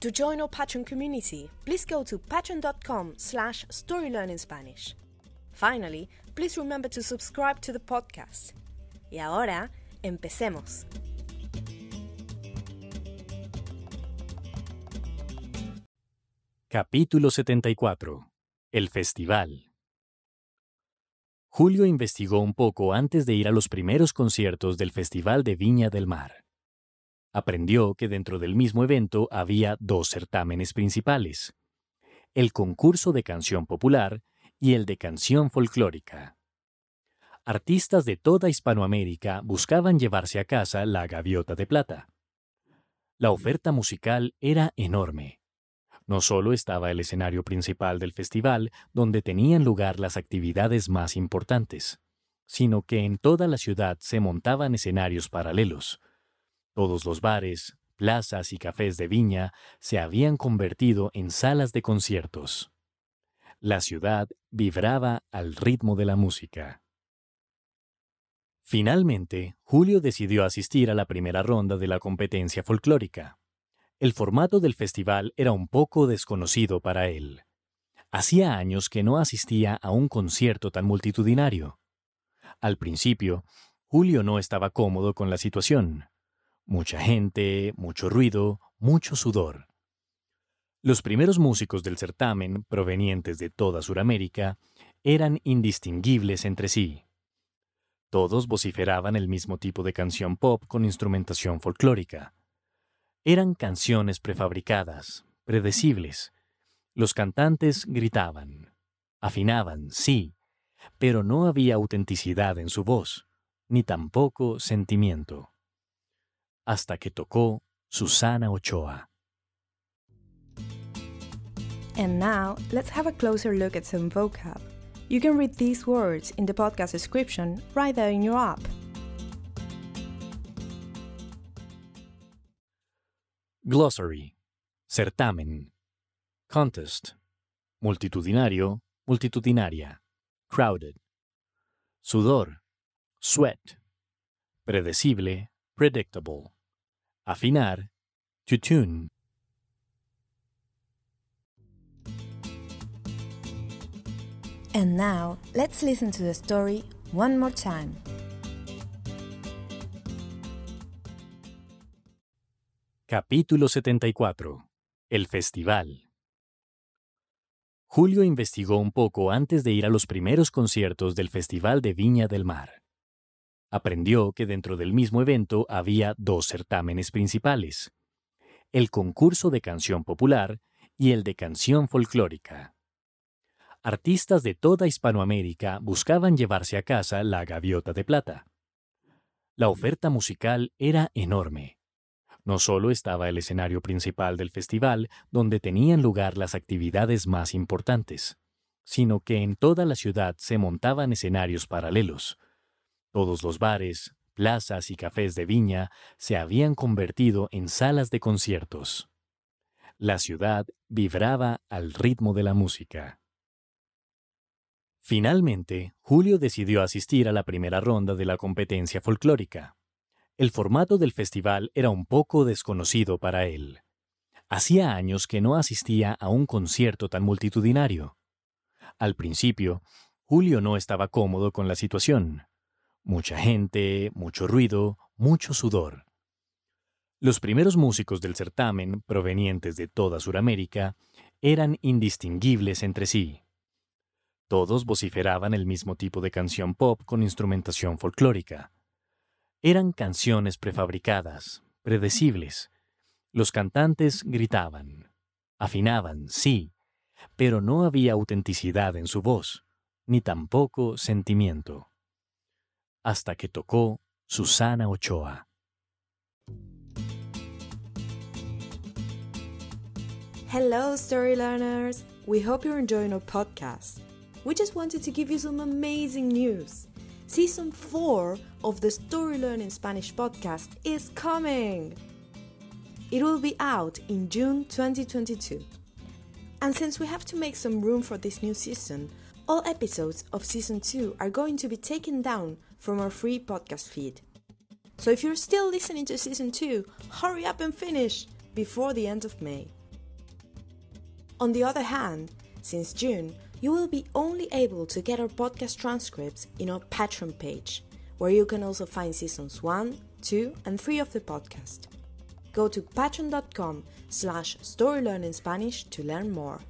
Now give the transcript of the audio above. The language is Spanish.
To join our Patreon community, please go to patreon.com slash storylearningspanish. Finally, please remember to subscribe to the podcast. Y ahora, empecemos. Capítulo 74. El Festival. Julio investigó un poco antes de ir a los primeros conciertos del Festival de Viña del Mar. Aprendió que dentro del mismo evento había dos certámenes principales, el concurso de canción popular y el de canción folclórica. Artistas de toda Hispanoamérica buscaban llevarse a casa la gaviota de plata. La oferta musical era enorme. No solo estaba el escenario principal del festival, donde tenían lugar las actividades más importantes, sino que en toda la ciudad se montaban escenarios paralelos, todos los bares, plazas y cafés de Viña se habían convertido en salas de conciertos. La ciudad vibraba al ritmo de la música. Finalmente, Julio decidió asistir a la primera ronda de la competencia folclórica. El formato del festival era un poco desconocido para él. Hacía años que no asistía a un concierto tan multitudinario. Al principio, Julio no estaba cómodo con la situación. Mucha gente, mucho ruido, mucho sudor. Los primeros músicos del certamen, provenientes de toda Sudamérica, eran indistinguibles entre sí. Todos vociferaban el mismo tipo de canción pop con instrumentación folclórica. Eran canciones prefabricadas, predecibles. Los cantantes gritaban, afinaban, sí, pero no había autenticidad en su voz, ni tampoco sentimiento hasta que tocó Susana Ochoa. And now, let's have a closer look at some vocab. You can read these words in the podcast description right there in your app. Glossary. Certamen. Contest. Multitudinario, multitudinaria. Crowded. Sudor. Sweat. Predecible, predictable. Afinar, to tune. And now, let's listen to the story one more time. Capítulo 74. El Festival. Julio investigó un poco antes de ir a los primeros conciertos del Festival de Viña del Mar aprendió que dentro del mismo evento había dos certámenes principales, el concurso de canción popular y el de canción folclórica. Artistas de toda Hispanoamérica buscaban llevarse a casa la gaviota de plata. La oferta musical era enorme. No solo estaba el escenario principal del festival, donde tenían lugar las actividades más importantes, sino que en toda la ciudad se montaban escenarios paralelos, todos los bares, plazas y cafés de Viña se habían convertido en salas de conciertos. La ciudad vibraba al ritmo de la música. Finalmente, Julio decidió asistir a la primera ronda de la competencia folclórica. El formato del festival era un poco desconocido para él. Hacía años que no asistía a un concierto tan multitudinario. Al principio, Julio no estaba cómodo con la situación. Mucha gente, mucho ruido, mucho sudor. Los primeros músicos del certamen, provenientes de toda Sudamérica, eran indistinguibles entre sí. Todos vociferaban el mismo tipo de canción pop con instrumentación folclórica. Eran canciones prefabricadas, predecibles. Los cantantes gritaban, afinaban, sí, pero no había autenticidad en su voz, ni tampoco sentimiento. Hasta que tocó Susana Ochoa. Hello, story learners! We hope you're enjoying our podcast. We just wanted to give you some amazing news. Season 4 of the Story Learning Spanish podcast is coming! It will be out in June 2022. And since we have to make some room for this new season, all episodes of Season 2 are going to be taken down from our free podcast feed. So if you're still listening to Season 2, hurry up and finish before the end of May. On the other hand, since June, you will be only able to get our podcast transcripts in our Patreon page, where you can also find seasons 1, 2, and 3 of the podcast. Go to patreon.com slash storylearningspanish to learn more.